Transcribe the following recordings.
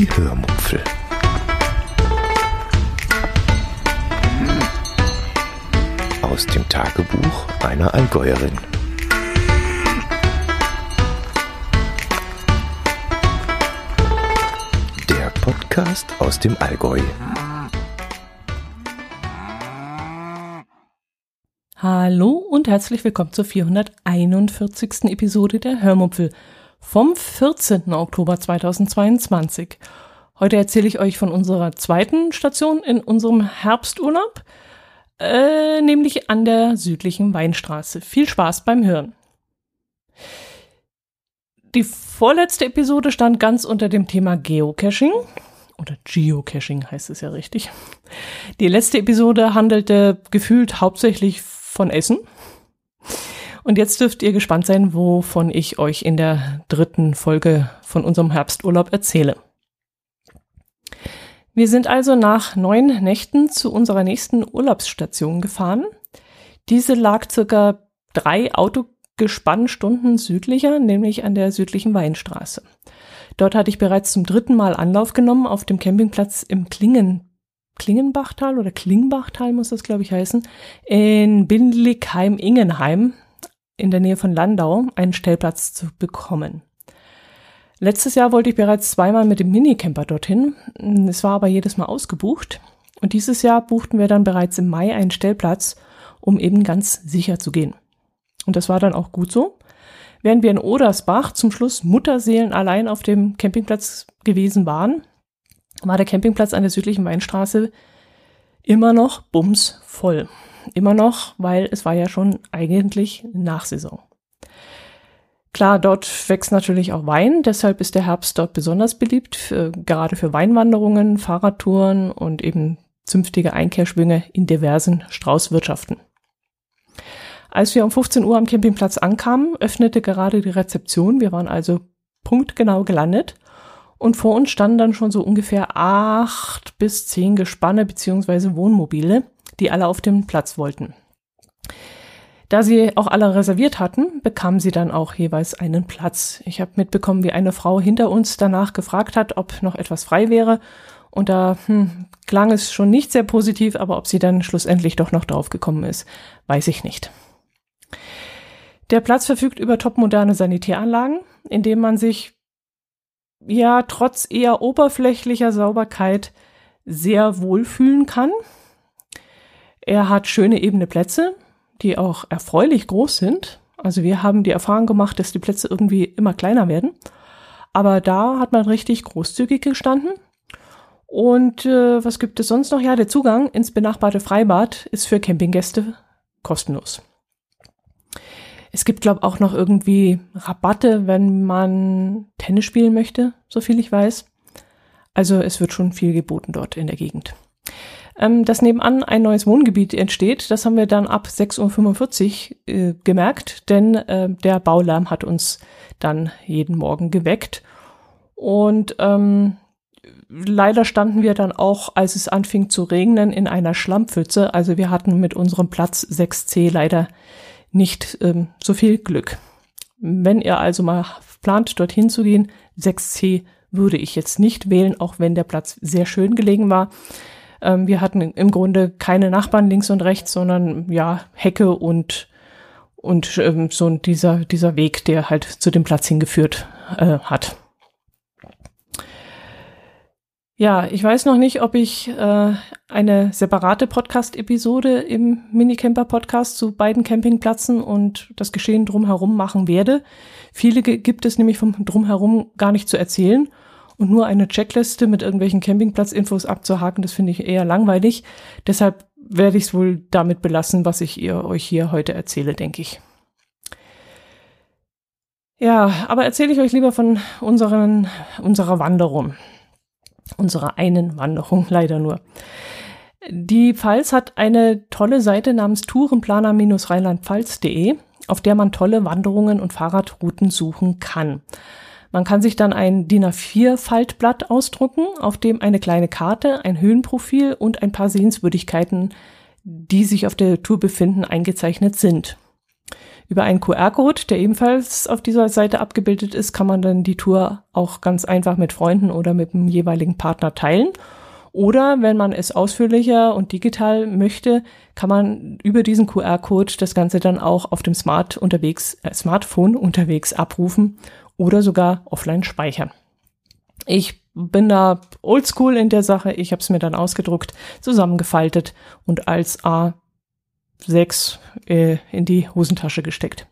Die Hörmupfel. Aus dem Tagebuch einer Allgäuerin. Der Podcast aus dem Allgäu. Hallo und herzlich willkommen zur 441. Episode der Hörmupfel vom 14. Oktober 2022. Heute erzähle ich euch von unserer zweiten Station in unserem Herbsturlaub, äh, nämlich an der südlichen Weinstraße. Viel Spaß beim Hören. Die vorletzte Episode stand ganz unter dem Thema Geocaching. Oder Geocaching heißt es ja richtig. Die letzte Episode handelte gefühlt hauptsächlich von Essen. Und jetzt dürft ihr gespannt sein, wovon ich euch in der dritten Folge von unserem Herbsturlaub erzähle. Wir sind also nach neun Nächten zu unserer nächsten Urlaubsstation gefahren. Diese lag circa drei Autogespannstunden südlicher, nämlich an der südlichen Weinstraße. Dort hatte ich bereits zum dritten Mal Anlauf genommen auf dem Campingplatz im Klingen, Klingenbachtal oder Klingbachtal muss das glaube ich heißen, in Bindligheim-Ingenheim in der Nähe von Landau einen Stellplatz zu bekommen. Letztes Jahr wollte ich bereits zweimal mit dem Minicamper dorthin. Es war aber jedes Mal ausgebucht. Und dieses Jahr buchten wir dann bereits im Mai einen Stellplatz, um eben ganz sicher zu gehen. Und das war dann auch gut so. Während wir in Odersbach zum Schluss Mutterseelen allein auf dem Campingplatz gewesen waren, war der Campingplatz an der südlichen Weinstraße immer noch bums voll. Immer noch, weil es war ja schon eigentlich Nachsaison. Klar, dort wächst natürlich auch Wein, deshalb ist der Herbst dort besonders beliebt, für, gerade für Weinwanderungen, Fahrradtouren und eben zünftige Einkehrschwünge in diversen Straußwirtschaften. Als wir um 15 Uhr am Campingplatz ankamen, öffnete gerade die Rezeption. Wir waren also punktgenau gelandet und vor uns standen dann schon so ungefähr acht bis zehn Gespanne beziehungsweise Wohnmobile, die alle auf den Platz wollten. Da sie auch alle reserviert hatten, bekamen sie dann auch jeweils einen Platz. Ich habe mitbekommen, wie eine Frau hinter uns danach gefragt hat, ob noch etwas frei wäre. Und da hm, klang es schon nicht sehr positiv, aber ob sie dann schlussendlich doch noch drauf gekommen ist, weiß ich nicht. Der Platz verfügt über topmoderne Sanitäranlagen, in dem man sich ja trotz eher oberflächlicher Sauberkeit sehr wohlfühlen kann. Er hat schöne ebene Plätze, die auch erfreulich groß sind. Also wir haben die Erfahrung gemacht, dass die Plätze irgendwie immer kleiner werden. Aber da hat man richtig großzügig gestanden. Und äh, was gibt es sonst noch? Ja, der Zugang ins benachbarte Freibad ist für Campinggäste kostenlos. Es gibt, glaube auch noch irgendwie Rabatte, wenn man Tennis spielen möchte, so viel ich weiß. Also es wird schon viel geboten dort in der Gegend ähm, dass nebenan ein neues Wohngebiet entsteht. Das haben wir dann ab 6.45 Uhr äh, gemerkt, denn äh, der Baulärm hat uns dann jeden Morgen geweckt. Und ähm, leider standen wir dann auch, als es anfing zu regnen, in einer Schlammpfütze. Also wir hatten mit unserem Platz 6c leider nicht ähm, so viel Glück. Wenn ihr also mal plant, dorthin zu gehen, 6c würde ich jetzt nicht wählen, auch wenn der Platz sehr schön gelegen war. Ähm, wir hatten im Grunde keine Nachbarn links und rechts, sondern ja, Hecke und, und ähm, so dieser, dieser Weg, der halt zu dem Platz hingeführt äh, hat. Ja, ich weiß noch nicht, ob ich äh, eine separate Podcast-Episode im Minicamper-Podcast zu beiden Campingplätzen und das Geschehen drumherum machen werde. Viele gibt es nämlich vom drumherum gar nicht zu erzählen. Und nur eine Checkliste mit irgendwelchen Campingplatzinfos abzuhaken, das finde ich eher langweilig. Deshalb werde ich es wohl damit belassen, was ich ihr euch hier heute erzähle, denke ich. Ja, aber erzähle ich euch lieber von unseren, unserer Wanderung. Unserer einen Wanderung, leider nur. Die Pfalz hat eine tolle Seite namens tourenplaner-rheinland-pfalz.de, auf der man tolle Wanderungen und Fahrradrouten suchen kann. Man kann sich dann ein DIN A4-Faltblatt ausdrucken, auf dem eine kleine Karte, ein Höhenprofil und ein paar Sehenswürdigkeiten, die sich auf der Tour befinden, eingezeichnet sind. Über einen QR-Code, der ebenfalls auf dieser Seite abgebildet ist, kann man dann die Tour auch ganz einfach mit Freunden oder mit dem jeweiligen Partner teilen. Oder wenn man es ausführlicher und digital möchte, kann man über diesen QR-Code das Ganze dann auch auf dem Smart unterwegs, äh, Smartphone unterwegs abrufen oder sogar offline speichern. Ich bin da oldschool in der Sache. Ich habe es mir dann ausgedruckt, zusammengefaltet und als A6 äh, in die Hosentasche gesteckt.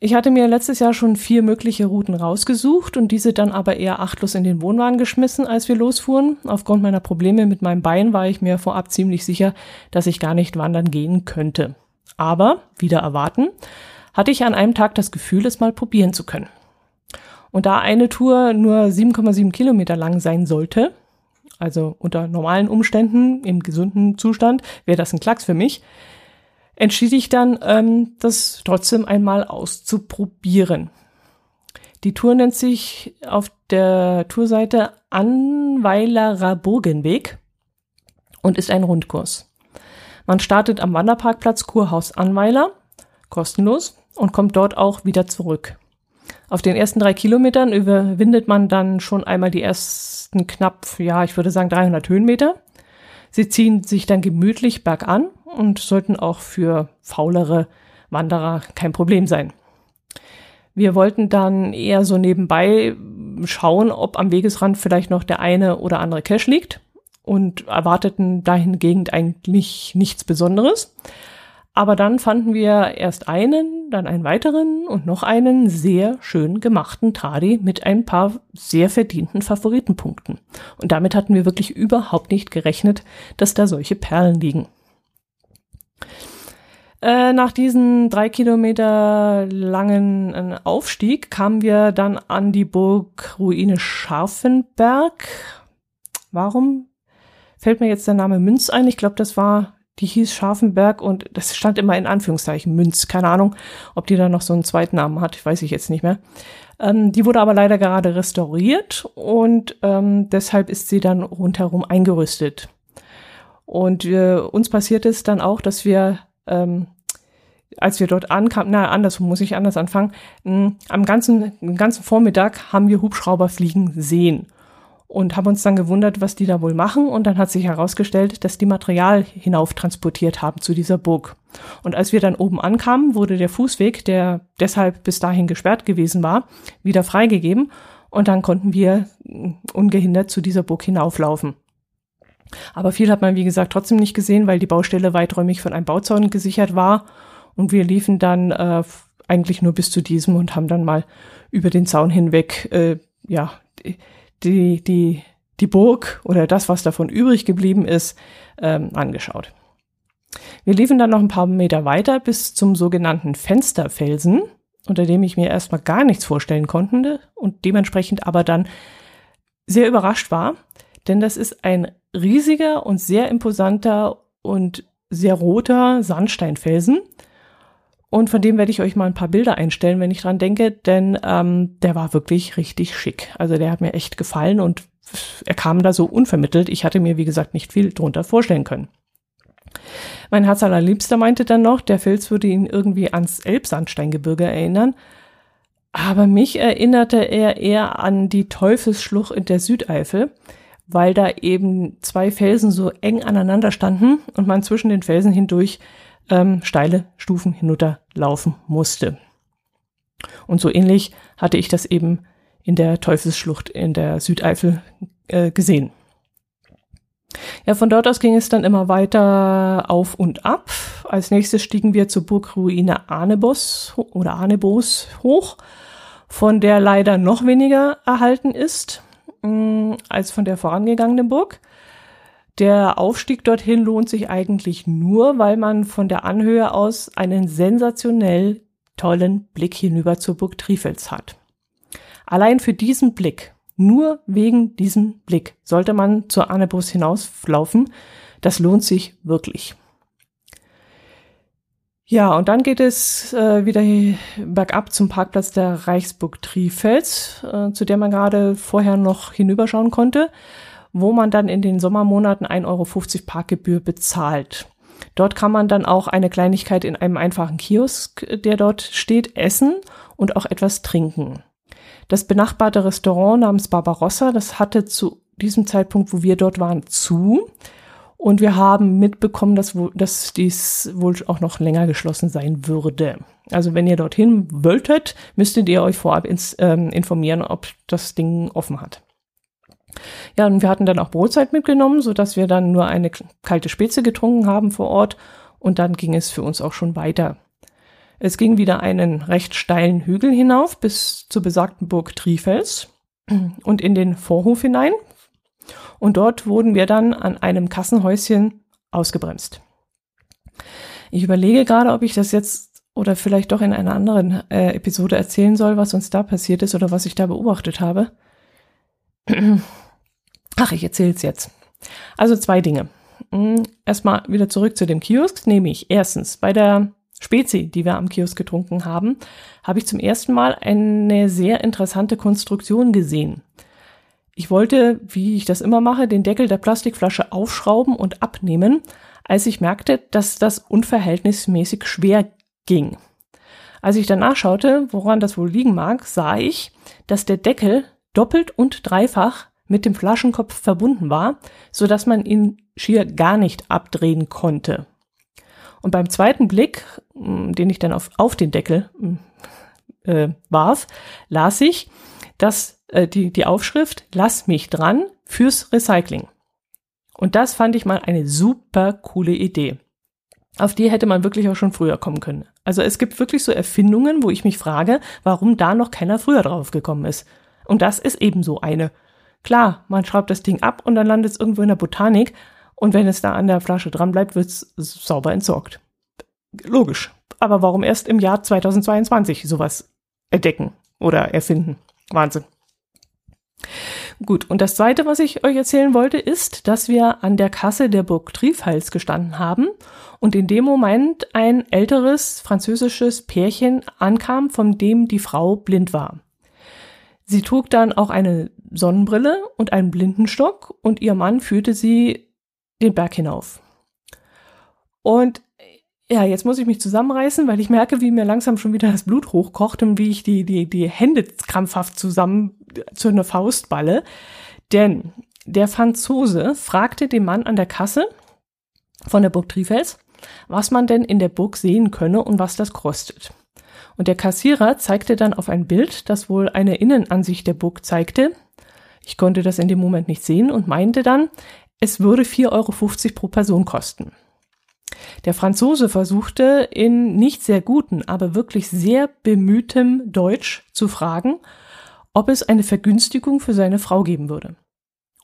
Ich hatte mir letztes Jahr schon vier mögliche Routen rausgesucht und diese dann aber eher achtlos in den Wohnwagen geschmissen, als wir losfuhren. Aufgrund meiner Probleme mit meinem Bein war ich mir vorab ziemlich sicher, dass ich gar nicht wandern gehen könnte. Aber, wieder erwarten, hatte ich an einem Tag das Gefühl, es mal probieren zu können. Und da eine Tour nur 7,7 Kilometer lang sein sollte, also unter normalen Umständen, im gesunden Zustand, wäre das ein Klacks für mich, entschied ich dann, ähm, das trotzdem einmal auszuprobieren. Die Tour nennt sich auf der Tourseite Anweilerer Burgenweg und ist ein Rundkurs. Man startet am Wanderparkplatz Kurhaus Anweiler, kostenlos, und kommt dort auch wieder zurück. Auf den ersten drei Kilometern überwindet man dann schon einmal die ersten knapp, ja, ich würde sagen 300 Höhenmeter. Sie ziehen sich dann gemütlich bergan und sollten auch für faulere Wanderer kein Problem sein. Wir wollten dann eher so nebenbei schauen, ob am Wegesrand vielleicht noch der eine oder andere Cache liegt und erwarteten dahingegen eigentlich nichts Besonderes. Aber dann fanden wir erst einen, dann einen weiteren und noch einen sehr schön gemachten Tradi mit ein paar sehr verdienten Favoritenpunkten. Und damit hatten wir wirklich überhaupt nicht gerechnet, dass da solche Perlen liegen. Äh, nach diesen drei Kilometer langen äh, Aufstieg kamen wir dann an die Burgruine Scharfenberg. Warum fällt mir jetzt der Name Münz ein? Ich glaube, das war die hieß Scharfenberg und das stand immer in Anführungszeichen Münz. Keine Ahnung, ob die da noch so einen zweiten Namen hat, weiß ich jetzt nicht mehr. Ähm, die wurde aber leider gerade restauriert und ähm, deshalb ist sie dann rundherum eingerüstet. Und äh, uns passiert es dann auch, dass wir, ähm, als wir dort ankamen, na, andersrum muss ich anders anfangen, mh, am ganzen, ganzen Vormittag haben wir Hubschrauber fliegen sehen und haben uns dann gewundert, was die da wohl machen. Und dann hat sich herausgestellt, dass die Material hinauf transportiert haben zu dieser Burg. Und als wir dann oben ankamen, wurde der Fußweg, der deshalb bis dahin gesperrt gewesen war, wieder freigegeben. Und dann konnten wir ungehindert zu dieser Burg hinauflaufen. Aber viel hat man, wie gesagt, trotzdem nicht gesehen, weil die Baustelle weiträumig von einem Bauzaun gesichert war. Und wir liefen dann äh, eigentlich nur bis zu diesem und haben dann mal über den Zaun hinweg, äh, ja, die, die, die Burg oder das, was davon übrig geblieben ist, ähm, angeschaut. Wir liefen dann noch ein paar Meter weiter bis zum sogenannten Fensterfelsen, unter dem ich mir erstmal gar nichts vorstellen konnte und dementsprechend aber dann sehr überrascht war, denn das ist ein riesiger und sehr imposanter und sehr roter Sandsteinfelsen, und von dem werde ich euch mal ein paar Bilder einstellen, wenn ich dran denke, denn ähm, der war wirklich richtig schick. Also der hat mir echt gefallen und er kam da so unvermittelt. Ich hatte mir, wie gesagt, nicht viel drunter vorstellen können. Mein Herz allerliebster meinte dann noch, der Fels würde ihn irgendwie ans Elbsandsteingebirge erinnern. Aber mich erinnerte er eher an die Teufelsschlucht in der Südeifel, weil da eben zwei Felsen so eng aneinander standen und man zwischen den Felsen hindurch ähm, steile Stufen hinunterlaufen musste. Und so ähnlich hatte ich das eben in der Teufelsschlucht in der Südeifel äh, gesehen. Ja, von dort aus ging es dann immer weiter auf und ab. Als nächstes stiegen wir zur Burgruine Arnebos oder Arnebos hoch, von der leider noch weniger erhalten ist mh, mm, als von der vorangegangenen Burg. Der Aufstieg dorthin lohnt sich eigentlich nur, weil man von der Anhöhe aus einen sensationell tollen Blick hinüber zur Burg Trifels hat. Allein für diesen Blick, nur wegen diesem Blick, sollte man zur Annebus hinauslaufen. Das lohnt sich wirklich. Ja, und dann geht es äh, wieder bergab zum Parkplatz der Reichsburg Trifels, äh, zu der man gerade vorher noch hinüberschauen konnte wo man dann in den Sommermonaten 1,50 Euro Parkgebühr bezahlt. Dort kann man dann auch eine Kleinigkeit in einem einfachen Kiosk, der dort steht, essen und auch etwas trinken. Das benachbarte Restaurant namens Barbarossa, das hatte zu diesem Zeitpunkt, wo wir dort waren, zu. Und wir haben mitbekommen, dass, dass dies wohl auch noch länger geschlossen sein würde. Also wenn ihr dorthin wolltet, müsstet ihr euch vorab ins, ähm, informieren, ob das Ding offen hat. Ja, und wir hatten dann auch Brotzeit mitgenommen, so dass wir dann nur eine kalte Spitze getrunken haben vor Ort und dann ging es für uns auch schon weiter. Es ging wieder einen recht steilen Hügel hinauf bis zur besagten Burg Trifels und in den Vorhof hinein. Und dort wurden wir dann an einem Kassenhäuschen ausgebremst. Ich überlege gerade, ob ich das jetzt oder vielleicht doch in einer anderen äh, Episode erzählen soll, was uns da passiert ist oder was ich da beobachtet habe. Ach, ich erzähle es jetzt. Also zwei Dinge. Hm, erstmal wieder zurück zu dem Kiosk, nämlich erstens bei der Spezi, die wir am Kiosk getrunken haben, habe ich zum ersten Mal eine sehr interessante Konstruktion gesehen. Ich wollte, wie ich das immer mache, den Deckel der Plastikflasche aufschrauben und abnehmen, als ich merkte, dass das unverhältnismäßig schwer ging. Als ich danach schaute, woran das wohl liegen mag, sah ich, dass der Deckel doppelt und dreifach mit dem Flaschenkopf verbunden war, so dass man ihn schier gar nicht abdrehen konnte. Und beim zweiten Blick, mm, den ich dann auf, auf den Deckel mm, äh, warf, las ich, dass äh, die, die Aufschrift Lass mich dran fürs Recycling. Und das fand ich mal eine super coole Idee. Auf die hätte man wirklich auch schon früher kommen können. Also es gibt wirklich so Erfindungen, wo ich mich frage, warum da noch keiner früher drauf gekommen ist. Und das ist ebenso eine. Klar, man schraubt das Ding ab und dann landet es irgendwo in der Botanik und wenn es da an der Flasche dran bleibt, wird es sauber entsorgt. Logisch. Aber warum erst im Jahr 2022 sowas entdecken oder erfinden? Wahnsinn. Gut, und das Zweite, was ich euch erzählen wollte, ist, dass wir an der Kasse der Burg Trifals gestanden haben und in dem Moment ein älteres französisches Pärchen ankam, von dem die Frau blind war. Sie trug dann auch eine Sonnenbrille und einen Blindenstock und ihr Mann führte sie den Berg hinauf. Und ja, jetzt muss ich mich zusammenreißen, weil ich merke, wie mir langsam schon wieder das Blut hochkocht und wie ich die, die, die Hände krampfhaft zusammen zu einer Faust balle. Denn der Franzose fragte den Mann an der Kasse von der Burg Trifels, was man denn in der Burg sehen könne und was das kostet. Und der Kassierer zeigte dann auf ein Bild, das wohl eine Innenansicht der Burg zeigte. Ich konnte das in dem Moment nicht sehen und meinte dann, es würde 4,50 Euro pro Person kosten. Der Franzose versuchte in nicht sehr guten, aber wirklich sehr bemühtem Deutsch zu fragen, ob es eine Vergünstigung für seine Frau geben würde.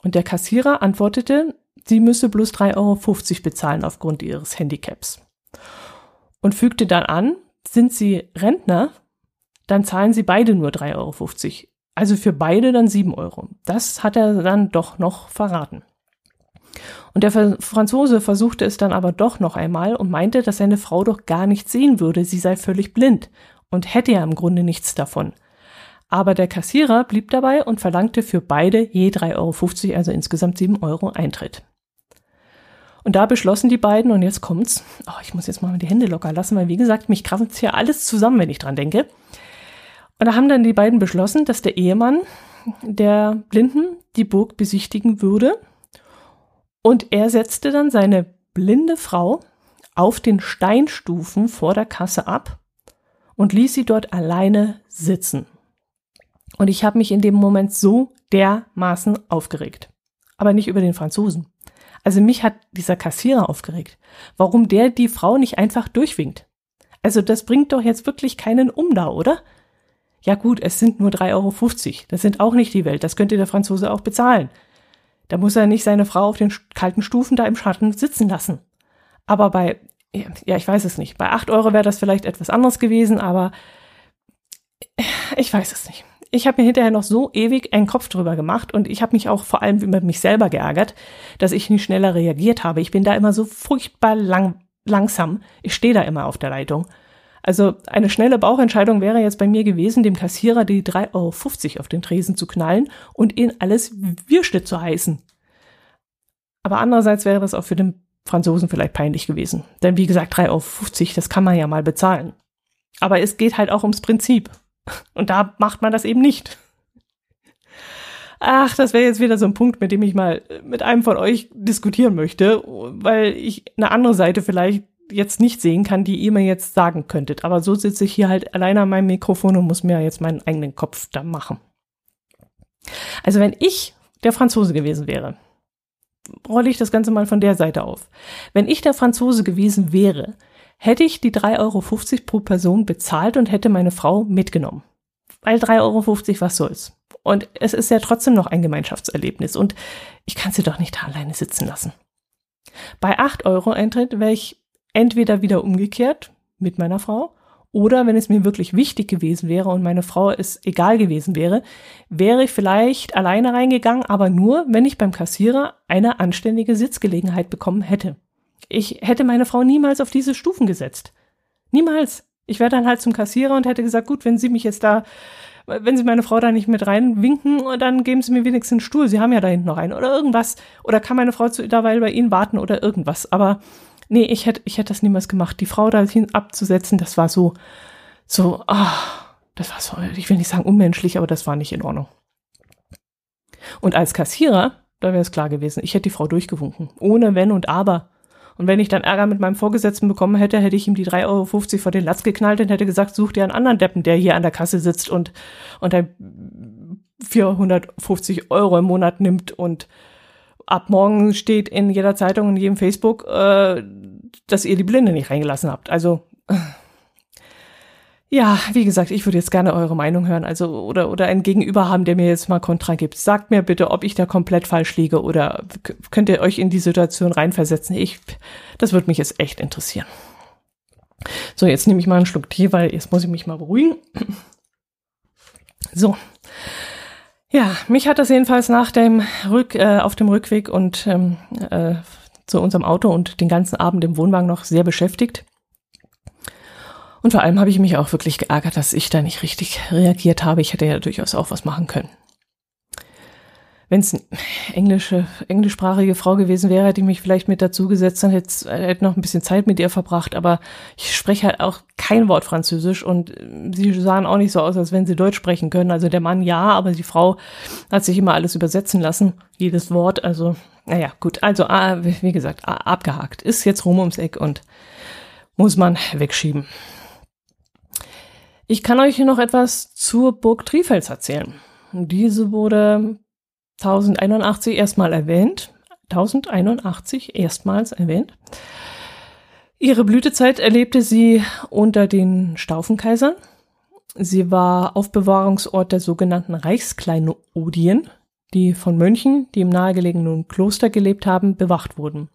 Und der Kassierer antwortete, sie müsse bloß 3,50 Euro bezahlen aufgrund ihres Handicaps. Und fügte dann an, sind Sie Rentner, dann zahlen Sie beide nur 3,50 Euro. Also für beide dann 7 Euro. Das hat er dann doch noch verraten. Und der Franzose versuchte es dann aber doch noch einmal und meinte, dass seine Frau doch gar nichts sehen würde, sie sei völlig blind und hätte ja im Grunde nichts davon. Aber der Kassierer blieb dabei und verlangte für beide je 3,50 Euro, also insgesamt 7 Euro Eintritt. Und da beschlossen die beiden, und jetzt kommt's, oh, ich muss jetzt mal die Hände locker lassen, weil wie gesagt, mich krabbelt hier alles zusammen, wenn ich dran denke. Und da haben dann die beiden beschlossen, dass der Ehemann der Blinden die Burg besichtigen würde. Und er setzte dann seine blinde Frau auf den Steinstufen vor der Kasse ab und ließ sie dort alleine sitzen. Und ich habe mich in dem Moment so dermaßen aufgeregt. Aber nicht über den Franzosen. Also mich hat dieser Kassierer aufgeregt. Warum der die Frau nicht einfach durchwinkt? Also das bringt doch jetzt wirklich keinen um da, oder? Ja gut, es sind nur 3,50 Euro. Das sind auch nicht die Welt. Das könnte der Franzose auch bezahlen. Da muss er nicht seine Frau auf den kalten Stufen da im Schatten sitzen lassen. Aber bei, ja, ich weiß es nicht. Bei 8 Euro wäre das vielleicht etwas anderes gewesen, aber ich weiß es nicht ich habe mir hinterher noch so ewig einen Kopf drüber gemacht und ich habe mich auch vor allem über mich selber geärgert, dass ich nicht schneller reagiert habe. Ich bin da immer so furchtbar lang, langsam. Ich stehe da immer auf der Leitung. Also eine schnelle Bauchentscheidung wäre jetzt bei mir gewesen, dem Kassierer die 3,50 Euro auf den Tresen zu knallen und ihn alles Wirschnitt zu heißen. Aber andererseits wäre das auch für den Franzosen vielleicht peinlich gewesen. Denn wie gesagt, 3,50 Euro, das kann man ja mal bezahlen. Aber es geht halt auch ums Prinzip. Und da macht man das eben nicht. Ach, das wäre jetzt wieder so ein Punkt, mit dem ich mal mit einem von euch diskutieren möchte, weil ich eine andere Seite vielleicht jetzt nicht sehen kann, die ihr mir jetzt sagen könntet. Aber so sitze ich hier halt alleine an meinem Mikrofon und muss mir jetzt meinen eigenen Kopf da machen. Also wenn ich der Franzose gewesen wäre, rolle ich das Ganze mal von der Seite auf. Wenn ich der Franzose gewesen wäre, hätte ich die 3,50 Euro pro Person bezahlt und hätte meine Frau mitgenommen. Weil 3,50 Euro, was soll's. Und es ist ja trotzdem noch ein Gemeinschaftserlebnis und ich kann sie doch nicht da alleine sitzen lassen. Bei 8 Euro Eintritt wäre ich entweder wieder umgekehrt mit meiner Frau oder wenn es mir wirklich wichtig gewesen wäre und meine Frau es egal gewesen wäre, wäre ich vielleicht alleine reingegangen, aber nur, wenn ich beim Kassierer eine anständige Sitzgelegenheit bekommen hätte. Ich hätte meine Frau niemals auf diese Stufen gesetzt. Niemals. Ich wäre dann halt zum Kassierer und hätte gesagt, gut, wenn Sie mich jetzt da, wenn Sie meine Frau da nicht mit reinwinken, dann geben Sie mir wenigstens einen Stuhl. Sie haben ja da hinten noch einen oder irgendwas. Oder kann meine Frau zu, derweil bei Ihnen warten oder irgendwas. Aber nee, ich hätte, ich hätte das niemals gemacht. Die Frau da hin abzusetzen, das war so, so, ah, das war so, ich will nicht sagen unmenschlich, aber das war nicht in Ordnung. Und als Kassierer, da wäre es klar gewesen, ich hätte die Frau durchgewunken. Ohne Wenn und Aber. Und wenn ich dann Ärger mit meinem Vorgesetzten bekommen hätte, hätte ich ihm die 3,50 Euro vor den Latz geknallt und hätte gesagt, such dir einen anderen Deppen, der hier an der Kasse sitzt und, und ein 450 Euro im Monat nimmt und ab morgen steht in jeder Zeitung und jedem Facebook, äh, dass ihr die Blinde nicht reingelassen habt. Also ja, wie gesagt, ich würde jetzt gerne eure Meinung hören, also oder oder ein Gegenüber haben, der mir jetzt mal Kontra gibt. Sagt mir bitte, ob ich da komplett falsch liege oder könnt ihr euch in die Situation reinversetzen. Ich, das würde mich jetzt echt interessieren. So, jetzt nehme ich mal einen Schluck Tee, weil jetzt muss ich mich mal beruhigen. So. Ja, mich hat das jedenfalls nach dem Rück, äh, auf dem Rückweg und ähm, äh, zu unserem Auto und den ganzen Abend im Wohnwagen noch sehr beschäftigt. Und vor allem habe ich mich auch wirklich geärgert, dass ich da nicht richtig reagiert habe. Ich hätte ja durchaus auch was machen können. Wenn es eine englische, englischsprachige Frau gewesen wäre, hätte ich mich vielleicht mit dazu gesetzt, dann hätte, hätte noch ein bisschen Zeit mit ihr verbracht. Aber ich spreche halt auch kein Wort Französisch und sie sahen auch nicht so aus, als wenn sie Deutsch sprechen können. Also der Mann ja, aber die Frau hat sich immer alles übersetzen lassen, jedes Wort. Also, naja, gut. Also, ah, wie gesagt, abgehakt. Ist jetzt rum ums Eck und muss man wegschieben. Ich kann euch noch etwas zur Burg Trifels erzählen. Diese wurde 1081 erstmal erwähnt. 1081 erstmals erwähnt. Ihre Blütezeit erlebte sie unter den Staufenkaisern. Sie war Aufbewahrungsort der sogenannten Reichskleinodien, die von Mönchen, die im nahegelegenen Kloster gelebt haben, bewacht wurden.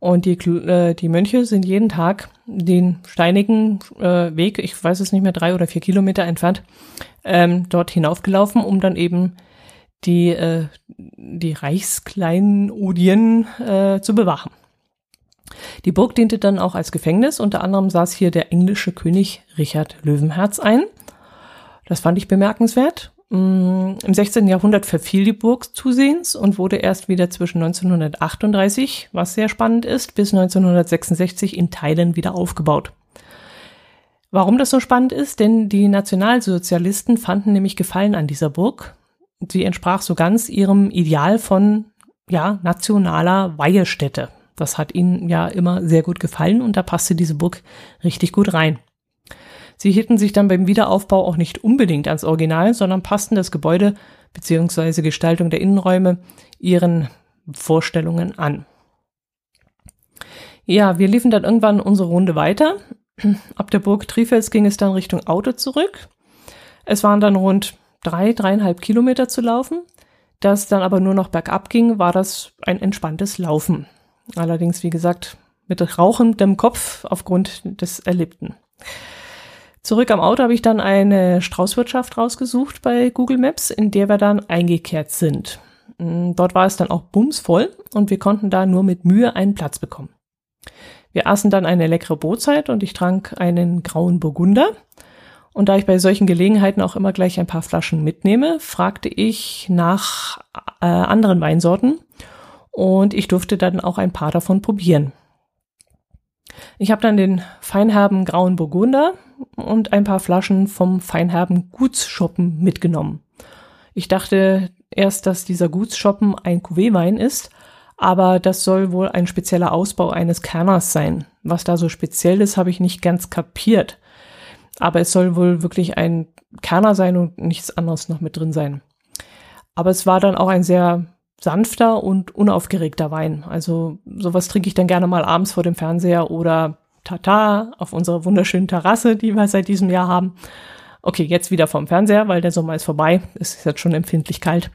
Und die, äh, die Mönche sind jeden Tag den steinigen äh, Weg, ich weiß es nicht mehr, drei oder vier Kilometer entfernt, ähm, dort hinaufgelaufen, um dann eben die, äh, die Reichskleinodien äh, zu bewachen. Die Burg diente dann auch als Gefängnis. Unter anderem saß hier der englische König Richard Löwenherz ein. Das fand ich bemerkenswert. Mm, Im 16. Jahrhundert verfiel die Burg zusehends und wurde erst wieder zwischen 1938, was sehr spannend ist, bis 1966 in Teilen wieder aufgebaut. Warum das so spannend ist? Denn die Nationalsozialisten fanden nämlich Gefallen an dieser Burg. Sie entsprach so ganz ihrem Ideal von, ja, nationaler Weihestätte. Das hat ihnen ja immer sehr gut gefallen und da passte diese Burg richtig gut rein. Sie hielten sich dann beim Wiederaufbau auch nicht unbedingt ans Original, sondern passten das Gebäude bzw. Gestaltung der Innenräume ihren Vorstellungen an. Ja, wir liefen dann irgendwann unsere Runde weiter. Ab der Burg Trifels ging es dann Richtung Auto zurück. Es waren dann rund drei, dreieinhalb Kilometer zu laufen. Da es dann aber nur noch bergab ging, war das ein entspanntes Laufen. Allerdings, wie gesagt, mit rauchendem Kopf aufgrund des Erlebten. Zurück am Auto habe ich dann eine Straußwirtschaft rausgesucht bei Google Maps, in der wir dann eingekehrt sind. Mm, dort war es dann auch bumsvoll und wir konnten da nur mit Mühe einen Platz bekommen. Wir aßen dann eine leckere Brotzeit und ich trank einen grauen Burgunder. Und da ich bei solchen Gelegenheiten auch immer gleich ein paar Flaschen mitnehme, fragte ich nach äh, anderen Weinsorten Und ich durfte dann auch ein paar davon probieren. Ich habe dann den feinherben grauen Burgunder und ein paar Flaschen vom feinherben Gutsschoppen mitgenommen. Ich dachte erst, dass dieser Gutsschoppen ein Cuvée-Wein ist, aber das soll wohl ein spezieller Ausbau eines Kerners sein. Was da so speziell ist, habe ich nicht ganz kapiert. Aber es soll wohl wirklich ein Kerner sein und nichts anderes noch mit drin sein. Aber es war dann auch ein sehr sanfter und unaufgeregter Wein. Also sowas trinke ich dann gerne mal abends vor dem Fernseher oder Tata auf unserer wunderschönen Terrasse, die wir seit diesem Jahr haben. Okay, jetzt wieder vom Fernseher, weil der Sommer ist vorbei. Es ist jetzt schon empfindlich kalt.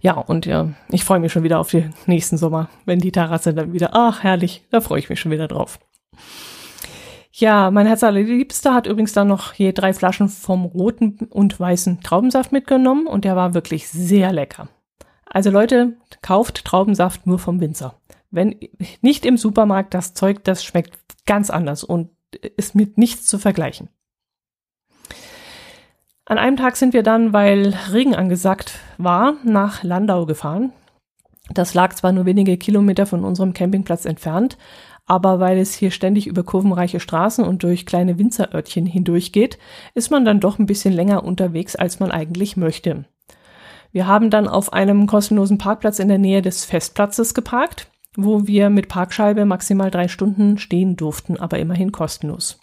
Ja, und ja, ich freue mich schon wieder auf den nächsten Sommer, wenn die Terrasse dann wieder, ach herrlich, da freue ich mich schon wieder drauf. Ja, mein Herz allerliebster hat übrigens dann noch je drei Flaschen vom roten und weißen Traubensaft mitgenommen und der war wirklich sehr lecker. Also Leute, kauft Traubensaft nur vom Winzer. Wenn nicht im Supermarkt, das Zeug, das schmeckt ganz anders und ist mit nichts zu vergleichen. An einem Tag sind wir dann, weil Regen angesagt war, nach Landau gefahren. Das lag zwar nur wenige Kilometer von unserem Campingplatz entfernt, aber weil es hier ständig über kurvenreiche Straßen und durch kleine Winzerörtchen hindurchgeht, ist man dann doch ein bisschen länger unterwegs, als man eigentlich möchte. Wir haben dann auf einem kostenlosen Parkplatz in der Nähe des Festplatzes geparkt, wo wir mit Parkscheibe maximal drei Stunden stehen durften, aber immerhin kostenlos.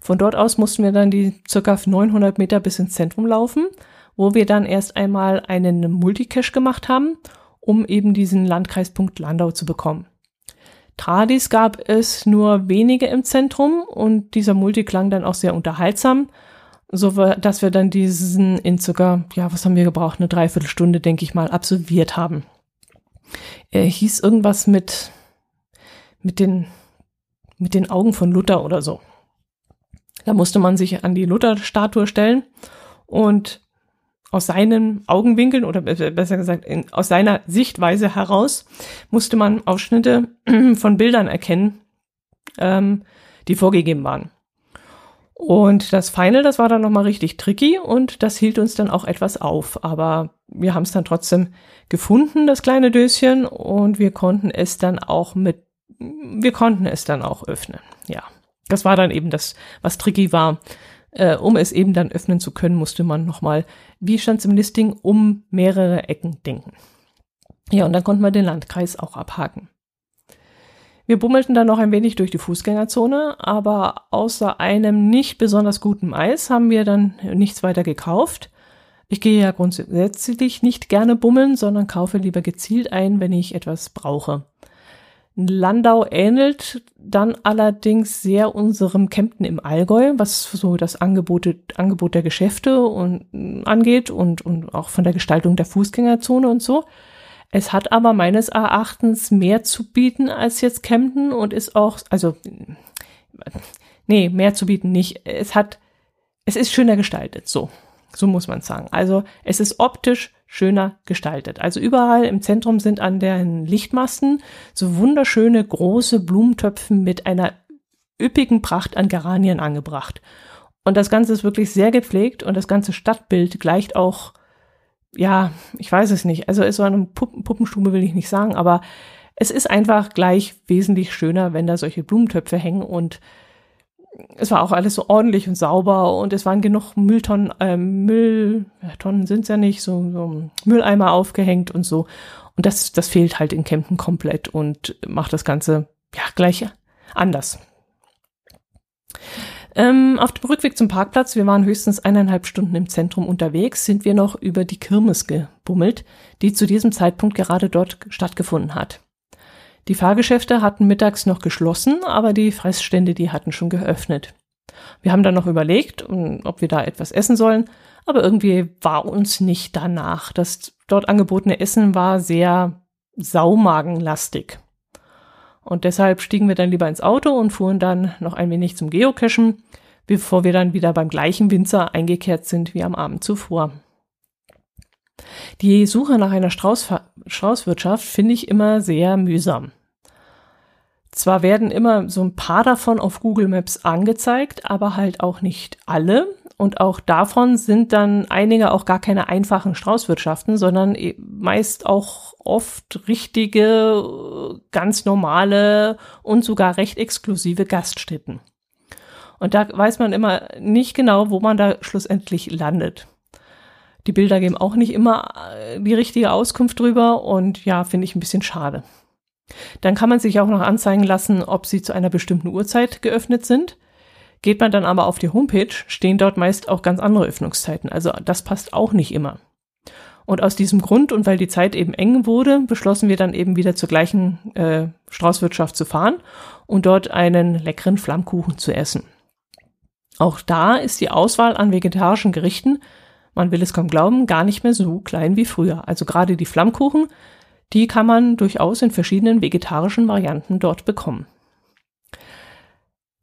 Von dort aus mussten wir dann die circa 900 Meter bis ins Zentrum laufen, wo wir dann erst einmal einen Multicache gemacht haben, um eben diesen Landkreispunkt Landau zu bekommen. Tradis gab es nur wenige im Zentrum und dieser Multi klang dann auch sehr unterhaltsam so dass wir dann diesen in circa, ja, was haben wir gebraucht, eine Dreiviertelstunde, denke ich mal, absolviert haben. Er hieß irgendwas mit, mit den, mit den Augen von Luther oder so. Da musste man sich an die Luther-Statue stellen und aus seinen Augenwinkeln oder besser gesagt in, aus seiner Sichtweise heraus musste man Ausschnitte von Bildern erkennen, ähm, die vorgegeben waren. Und das Final, das war dann nochmal richtig tricky und das hielt uns dann auch etwas auf. Aber wir haben es dann trotzdem gefunden, das kleine Döschen, und wir konnten es dann auch mit, wir konnten es dann auch öffnen. Ja, das war dann eben das, was tricky war. Äh, um es eben dann öffnen zu können, musste man nochmal, wie stand es im Listing, um mehrere Ecken denken. Ja, und dann konnten wir den Landkreis auch abhaken. Wir bummelten dann noch ein wenig durch die Fußgängerzone, aber außer einem nicht besonders guten Eis haben wir dann nichts weiter gekauft. Ich gehe ja grundsätzlich nicht gerne bummeln, sondern kaufe lieber gezielt ein, wenn ich etwas brauche. Landau ähnelt dann allerdings sehr unserem Kempten im Allgäu, was so das Angebot, Angebot der Geschäfte und, angeht und, und auch von der Gestaltung der Fußgängerzone und so. Es hat aber meines Erachtens mehr zu bieten als jetzt Camden und ist auch, also, nee, mehr zu bieten nicht. Es hat, es ist schöner gestaltet, so. So muss man sagen. Also, es ist optisch schöner gestaltet. Also überall im Zentrum sind an den Lichtmasten so wunderschöne große Blumentöpfen mit einer üppigen Pracht an Geranien angebracht. Und das Ganze ist wirklich sehr gepflegt und das ganze Stadtbild gleicht auch ja, ich weiß es nicht. Also es war eine Puppen Puppenstube, will ich nicht sagen, aber es ist einfach gleich wesentlich schöner, wenn da solche Blumentöpfe hängen und es war auch alles so ordentlich und sauber und es waren genug Mülltonnen, äh, Mülltonnen sind es ja nicht, so, so Mülleimer aufgehängt und so. Und das, das fehlt halt in Kempten komplett und macht das Ganze ja gleich anders. Ähm, auf dem Rückweg zum Parkplatz, wir waren höchstens eineinhalb Stunden im Zentrum unterwegs, sind wir noch über die Kirmes gebummelt, die zu diesem Zeitpunkt gerade dort stattgefunden hat. Die Fahrgeschäfte hatten mittags noch geschlossen, aber die Fressstände, die hatten schon geöffnet. Wir haben dann noch überlegt, ob wir da etwas essen sollen, aber irgendwie war uns nicht danach. Das dort angebotene Essen war sehr saumagenlastig. Und deshalb stiegen wir dann lieber ins Auto und fuhren dann noch ein wenig zum Geocachen, bevor wir dann wieder beim gleichen Winzer eingekehrt sind wie am Abend zuvor. Die Suche nach einer Strauß Straußwirtschaft finde ich immer sehr mühsam. Zwar werden immer so ein paar davon auf Google Maps angezeigt, aber halt auch nicht alle. Und auch davon sind dann einige auch gar keine einfachen Straußwirtschaften, sondern e- meist auch oft richtige, ganz normale und sogar recht exklusive Gaststätten. Und da weiß man immer nicht genau, wo man da schlussendlich landet. Die Bilder geben auch nicht immer äh, die richtige Auskunft drüber und ja, finde ich ein bisschen schade. Dann kann man sich auch noch anzeigen lassen, ob sie zu einer bestimmten Uhrzeit geöffnet sind. Geht man dann aber auf die Homepage, stehen dort meist auch ganz andere Öffnungszeiten. Also das passt auch nicht immer. Und aus diesem Grund und weil die Zeit eben eng wurde, beschlossen wir dann eben wieder zur gleichen äh, Straußwirtschaft zu fahren und dort einen leckeren Flammkuchen zu essen. Auch da ist die Auswahl an vegetarischen Gerichten, man will es kaum glauben, gar nicht mehr so klein wie früher. Also gerade die Flammkuchen, die kann man durchaus in verschiedenen vegetarischen Varianten dort bekommen.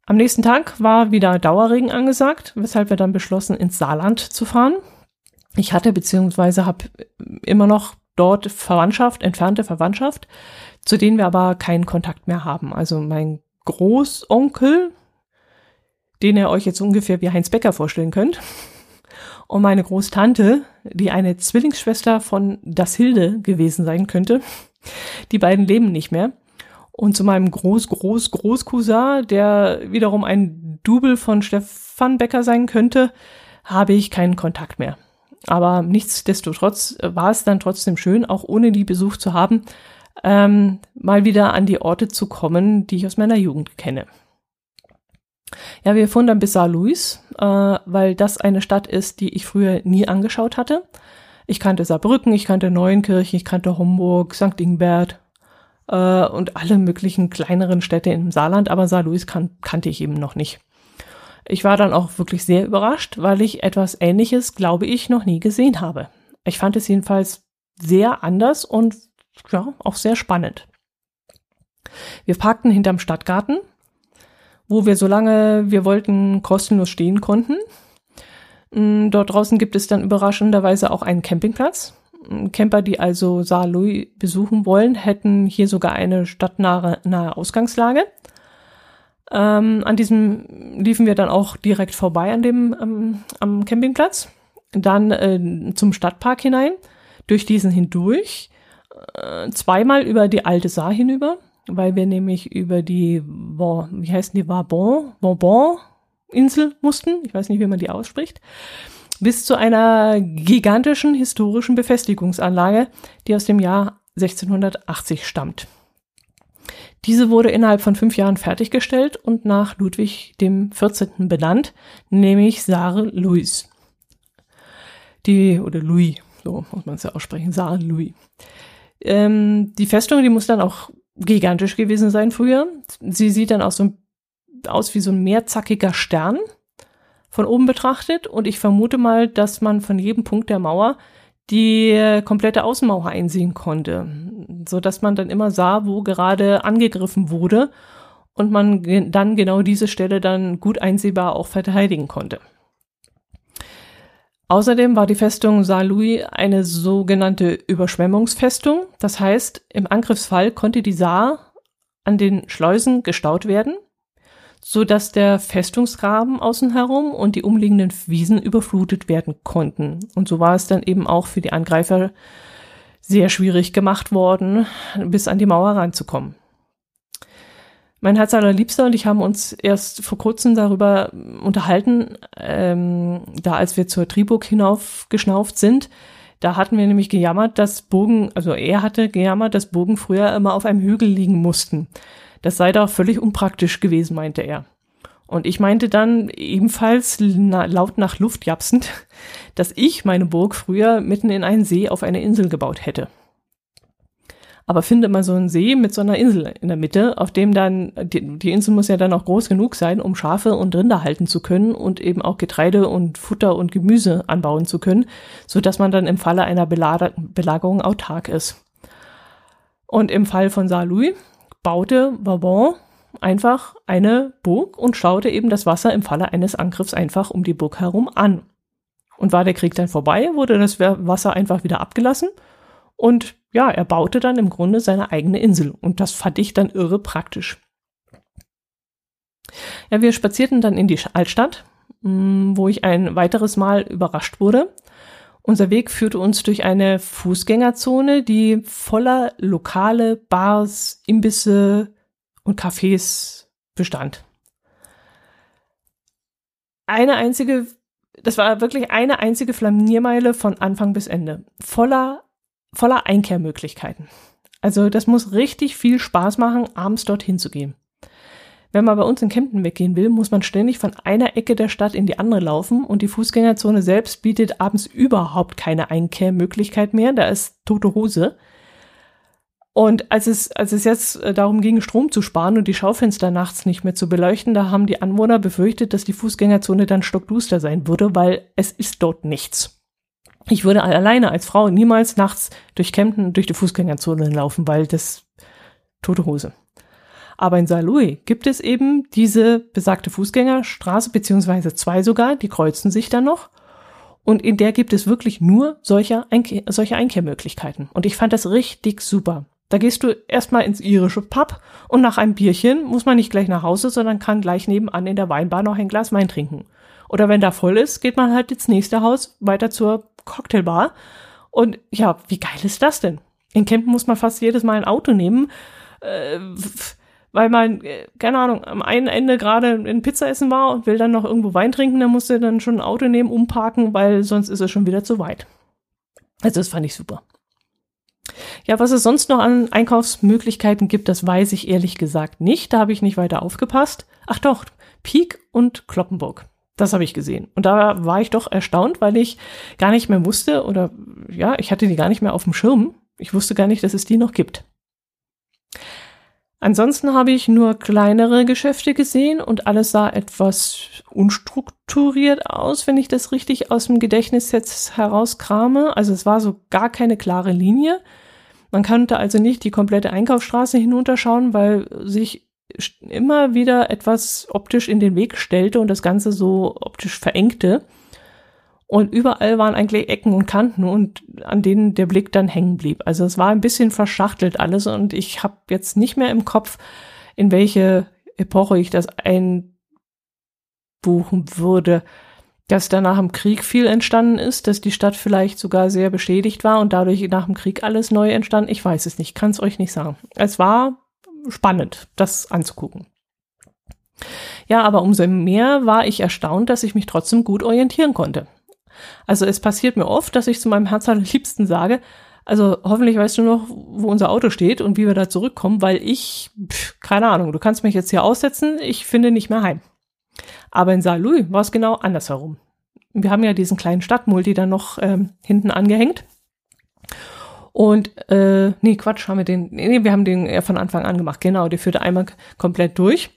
Am nächsten Tag war wieder Dauerregen angesagt, weshalb wir dann beschlossen, ins Saarland zu fahren. Ich hatte beziehungsweise habe immer noch dort Verwandtschaft, entfernte Verwandtschaft, zu denen wir aber keinen Kontakt mehr haben. Also mein Großonkel, den ihr euch jetzt ungefähr wie Heinz Becker vorstellen könnt, und meine Großtante, die eine Zwillingsschwester von Das Hilde gewesen sein könnte. Die beiden leben nicht mehr. Und zu meinem Groß, Groß, Großcousin, der wiederum ein Double von Stefan Becker sein könnte, habe ich keinen Kontakt mehr. Aber nichtsdestotrotz war es dann trotzdem schön, auch ohne die Besuch zu haben, ähm, mal wieder an die Orte zu kommen, die ich aus meiner Jugend kenne. Ja, wir fuhren dann bis Saarlouis, äh, weil das eine Stadt ist, die ich früher nie angeschaut hatte. Ich kannte Saarbrücken, ich kannte Neuenkirchen, ich kannte Homburg, St. Ingbert, äh, und alle möglichen kleineren Städte im Saarland, aber Saarlouis kan kannte ich eben noch nicht. Ich war dann auch wirklich sehr überrascht, weil ich etwas Ähnliches, glaube ich, noch nie gesehen habe. Ich fand es jedenfalls sehr anders und ja, auch sehr spannend. Wir parkten hinterm Stadtgarten, wo wir, solange wir wollten, kostenlos stehen konnten. Mm, dort draußen gibt es dann überraschenderweise auch einen Campingplatz. Camper, die also Saarlouis besuchen wollen, hätten hier sogar eine stadtnahe nahe Ausgangslage. Ähm, an diesem liefen wir dann auch direkt vorbei an dem ähm, am Campingplatz. Dann äh, zum Stadtpark hinein, durch diesen hindurch, äh, zweimal über die alte Saar hinüber, weil wir nämlich über die, wie heißen die, Varbon, Bonbon Insel mussten. Ich weiß nicht, wie man die ausspricht bis zu einer gigantischen historischen Befestigungsanlage, die aus dem Jahr 1680 stammt. Diese wurde innerhalb von fünf Jahren fertiggestellt und nach Ludwig dem 14. benannt, nämlich Saare Louis. Die, oder Louis, so muss man es ja aussprechen, Saare Louis. Ähm, die Festung, die muss dann auch gigantisch gewesen sein früher. Sie sieht dann auch so aus wie so ein mehrzackiger Stern von oben betrachtet und ich vermute mal, dass man von jedem Punkt der Mauer die komplette Außenmauer einsehen konnte, so dass man dann immer sah, wo gerade angegriffen wurde und man dann genau diese Stelle dann gut einsehbar auch verteidigen konnte. Außerdem war die Festung Saar-Louis eine sogenannte Überschwemmungsfestung. Das heißt, im Angriffsfall konnte die Saar an den Schleusen gestaut werden so dass der Festungsgraben außen herum und die umliegenden Wiesen überflutet werden konnten. Und so war es dann eben auch für die Angreifer sehr schwierig gemacht worden, bis an die Mauer ranzukommen. Mein Herz allerliebster und ich haben uns erst vor kurzem darüber unterhalten, ähm, da als wir zur Triburg hinaufgeschnauft sind, da hatten wir nämlich gejammert, dass Bogen, also er hatte gejammert, dass Bogen früher immer auf einem Hügel liegen mussten. Das sei doch völlig unpraktisch gewesen, meinte er. Und ich meinte dann ebenfalls na, laut nach Luft japsend, dass ich meine Burg früher mitten in einen See auf eine Insel gebaut hätte. Aber finde mal so einen See mit so einer Insel in der Mitte, auf dem dann, die, die, Insel muss ja dann auch groß genug sein, um Schafe und Rinder halten zu können und eben auch Getreide und Futter und Gemüse anbauen zu können, so dass man dann im Falle einer Belagerung autark ist. Und im Fall von Saint-Louis baute Bourbon einfach eine Burg und schaute eben das Wasser im Falle eines Angriffs einfach um die Burg herum an. Und war der Krieg dann vorbei, wurde das Wasser einfach wieder abgelassen und ja, er baute dann im Grunde seine eigene Insel und das fand ich dann irre praktisch. Ja, wir spazierten dann in die Altstadt mm, wo ich ein weiteres Mal überrascht wurde. Unser Weg führte uns durch eine Fußgängerzone, die voller lokale Bars, Imbisse und Cafés bestand. Eine einzige, das war wirklich eine einzige Flaniermeile von Anfang bis Ende. Voller, voller Einkehrmöglichkeiten. Also das muss richtig viel Spaß machen, abends dorthin zu gehen. Wenn man bei uns in Kempten weggehen will, muss man ständig von einer Ecke der Stadt in die andere laufen und die Fußgängerzone selbst bietet abends überhaupt keine Einkehrmöglichkeit mehr. Da ist tote Hose. Und als es, als es jetzt äh, darum ging, Strom zu sparen und die Schaufenster nachts nicht mehr zu beleuchten, da haben die Anwohner befürchtet, dass die Fußgängerzone dann stockduster sein würde, weil es ist dort nichts. Ich würde alleine als Frau niemals nachts durch Kempten durch die Fußgängerzone laufen, weil das tote Hose. Aber in Saarlouis gibt es eben diese besagte Fußgängerstraße, beziehungsweise zwei sogar, die kreuzen sich dann noch. Und in der gibt es wirklich nur solche, Einkehr, solche Einkehrmöglichkeiten. Und ich fand das richtig super. Da gehst du erstmal ins irische Pub und nach einem Bierchen muss man nicht gleich nach Hause, sondern kann gleich nebenan in der Weinbar noch ein Glas Wein trinken. Oder wenn da voll ist, geht man halt ins nächste Haus weiter zur Cocktailbar. Und ja, wie geil ist das denn? In Kempen muss man fast jedes Mal ein Auto nehmen. Äh, weil man, äh, keine Ahnung, am einen Ende gerade in Pizza essen war und will dann noch irgendwo Wein trinken, dann musste dann schon ein Auto nehmen, umparken, weil sonst ist es schon wieder zu weit. Also das fand ich super. Ja, was es sonst noch an Einkaufsmöglichkeiten gibt, das weiß ich ehrlich gesagt nicht. Da habe ich nicht weiter aufgepasst. Ach doch, Peak und Kloppenburg. Das habe ich gesehen. Und da war ich doch erstaunt, weil ich gar nicht mehr wusste oder ja, ich hatte die gar nicht mehr auf dem Schirm. Ich wusste gar nicht, dass es die noch gibt. Ansonsten habe ich nur kleinere Geschäfte gesehen und alles sah etwas unstrukturiert aus, wenn ich das richtig aus dem Gedächtnis jetzt herauskrame. Also es war so gar keine klare Linie. Man konnte also nicht die komplette Einkaufsstraße hinunterschauen, weil sich immer wieder etwas optisch in den Weg stellte und das Ganze so optisch verengte. Und überall waren eigentlich Ecken und Kanten und an denen der Blick dann hängen blieb. Also es war ein bisschen verschachtelt alles und ich habe jetzt nicht mehr im Kopf, in welche Epoche ich das einbuchen würde. Dass da nach dem Krieg viel entstanden ist, dass die Stadt vielleicht sogar sehr beschädigt war und dadurch nach dem Krieg alles neu entstanden. Ich weiß es nicht, kann es euch nicht sagen. Es war spannend, das anzugucken. Ja, aber umso mehr war ich erstaunt, dass ich mich trotzdem gut orientieren konnte. Also es passiert mir oft, dass ich zu meinem Herz Liebsten sage, also hoffentlich weißt du noch, wo unser Auto steht und wie wir da zurückkommen, weil ich, pff, keine Ahnung, du kannst mich jetzt hier aussetzen, ich finde nicht mehr heim. Aber in Saarlouis war es genau andersherum. Wir haben ja diesen kleinen Stadtmulti dann noch ähm, hinten angehängt. Und, äh, nee, Quatsch, haben wir den, nee, wir haben den ja von Anfang an gemacht. Genau, der führte einmal komplett durch.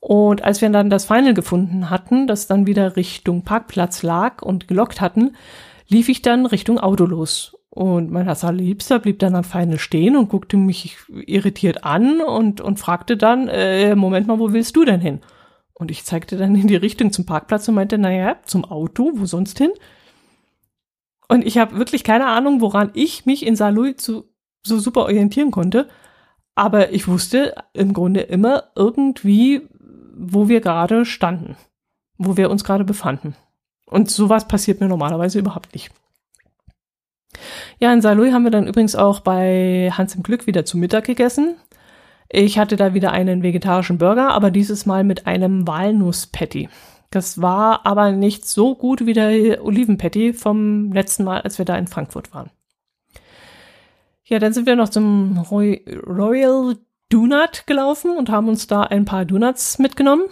Und als wir dann das Final gefunden hatten, das dann wieder Richtung Parkplatz lag und gelockt hatten, lief ich dann Richtung Auto los. Und mein Liebster blieb dann am Final stehen und guckte mich irritiert an und, und fragte dann, äh, Moment mal, wo willst du denn hin? Und ich zeigte dann in die Richtung zum Parkplatz und meinte, naja, zum Auto, wo sonst hin? Und ich habe wirklich keine Ahnung, woran ich mich in Saarlouis zu, so super orientieren konnte. Aber ich wusste im Grunde immer irgendwie, wo wir gerade standen, wo wir uns gerade befanden. Und sowas passiert mir normalerweise überhaupt nicht. Ja, in Saarlouis haben wir dann übrigens auch bei Hans im Glück wieder zu Mittag gegessen. Ich hatte da wieder einen vegetarischen Burger, aber dieses Mal mit einem Walnuss-Patty. Das war aber nicht so gut wie der Olivenpatty vom letzten Mal, als wir da in Frankfurt waren. Ja, dann sind wir noch zum Royal Donut gelaufen und haben uns da ein paar Donuts mitgenommen.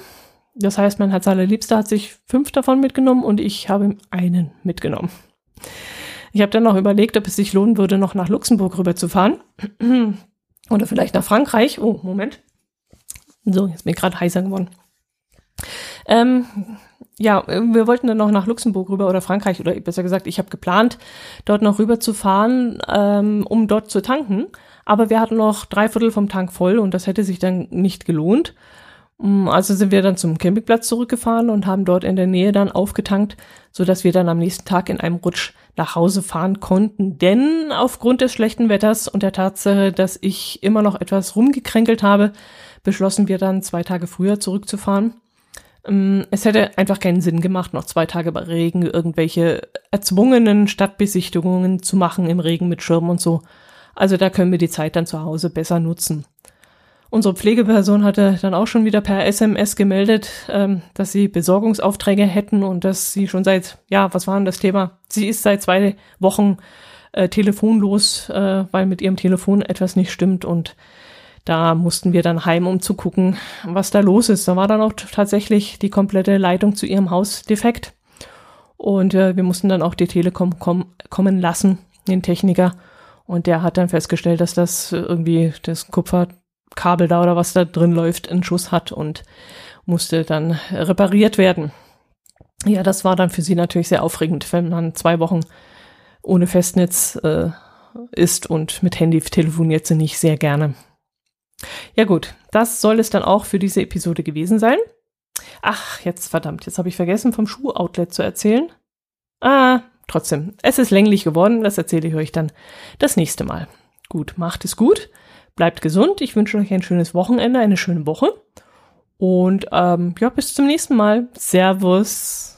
Das heißt, mein Herz allerliebster hat sich fünf davon mitgenommen und ich habe einen mitgenommen. Ich habe dann noch überlegt, ob es sich lohnen würde, noch nach Luxemburg rüberzufahren. Oder vielleicht nach Frankreich. Oh, Moment. So, jetzt bin ich gerade heißer geworden. Ähm, ja, wir wollten dann noch nach Luxemburg rüber oder Frankreich oder besser gesagt, ich habe geplant, dort noch rüber zu fahren, ähm, um dort zu tanken. Aber wir hatten noch drei Viertel vom Tank voll und das hätte sich dann nicht gelohnt. Mm, also sind wir dann zum Campingplatz zurückgefahren und haben dort in der Nähe dann aufgetankt, so dass wir dann am nächsten Tag in einem Rutsch nach Hause fahren konnten. Denn aufgrund des schlechten Wetters und der Tatsache, dass ich immer noch etwas rumgekränkelt habe, beschlossen wir dann zwei Tage früher zurückzufahren. Ähm, es hätte einfach keinen Sinn gemacht, noch zwei Tage bei Regen irgendwelche erzwungenen Stadtbesichtigungen zu machen im Regen mit Schirm und so. Also da können wir die Zeit dann zu Hause besser nutzen. Unsere Pflegeperson hatte dann auch schon wieder per SMS gemeldet, ähm, dass sie Besorgungsaufträge hätten und dass sie schon seit, ja, was war denn das Thema? Sie ist seit zwei Wochen äh, telefonlos, äh, weil mit ihrem Telefon etwas nicht stimmt und da mussten wir dann heim, um zu gucken, was da los ist. Da war dann auch tatsächlich die komplette Leitung zu ihrem Haus defekt. Und äh, wir mussten dann auch die Telekom kom kommen lassen, den Techniker. Und der hat dann festgestellt, dass das irgendwie das Kupferkabel da oder was da drin läuft, einen Schuss hat und musste dann repariert werden. Ja, das war dann für sie natürlich sehr aufregend, wenn man zwei Wochen ohne Festnetz äh, ist und mit Handy telefoniert sie nicht sehr gerne. Ja gut, das soll es dann auch für diese Episode gewesen sein. Ach, jetzt verdammt, jetzt habe ich vergessen, vom Schuhoutlet zu erzählen. Ah, trotzdem, es ist länglich geworden, das erzähle ich euch dann das nächste Mal. Gut, macht es gut, bleibt gesund, ich wünsche euch ein schönes Wochenende, eine schöne Woche und ähm, ja, bis zum nächsten Mal. Servus.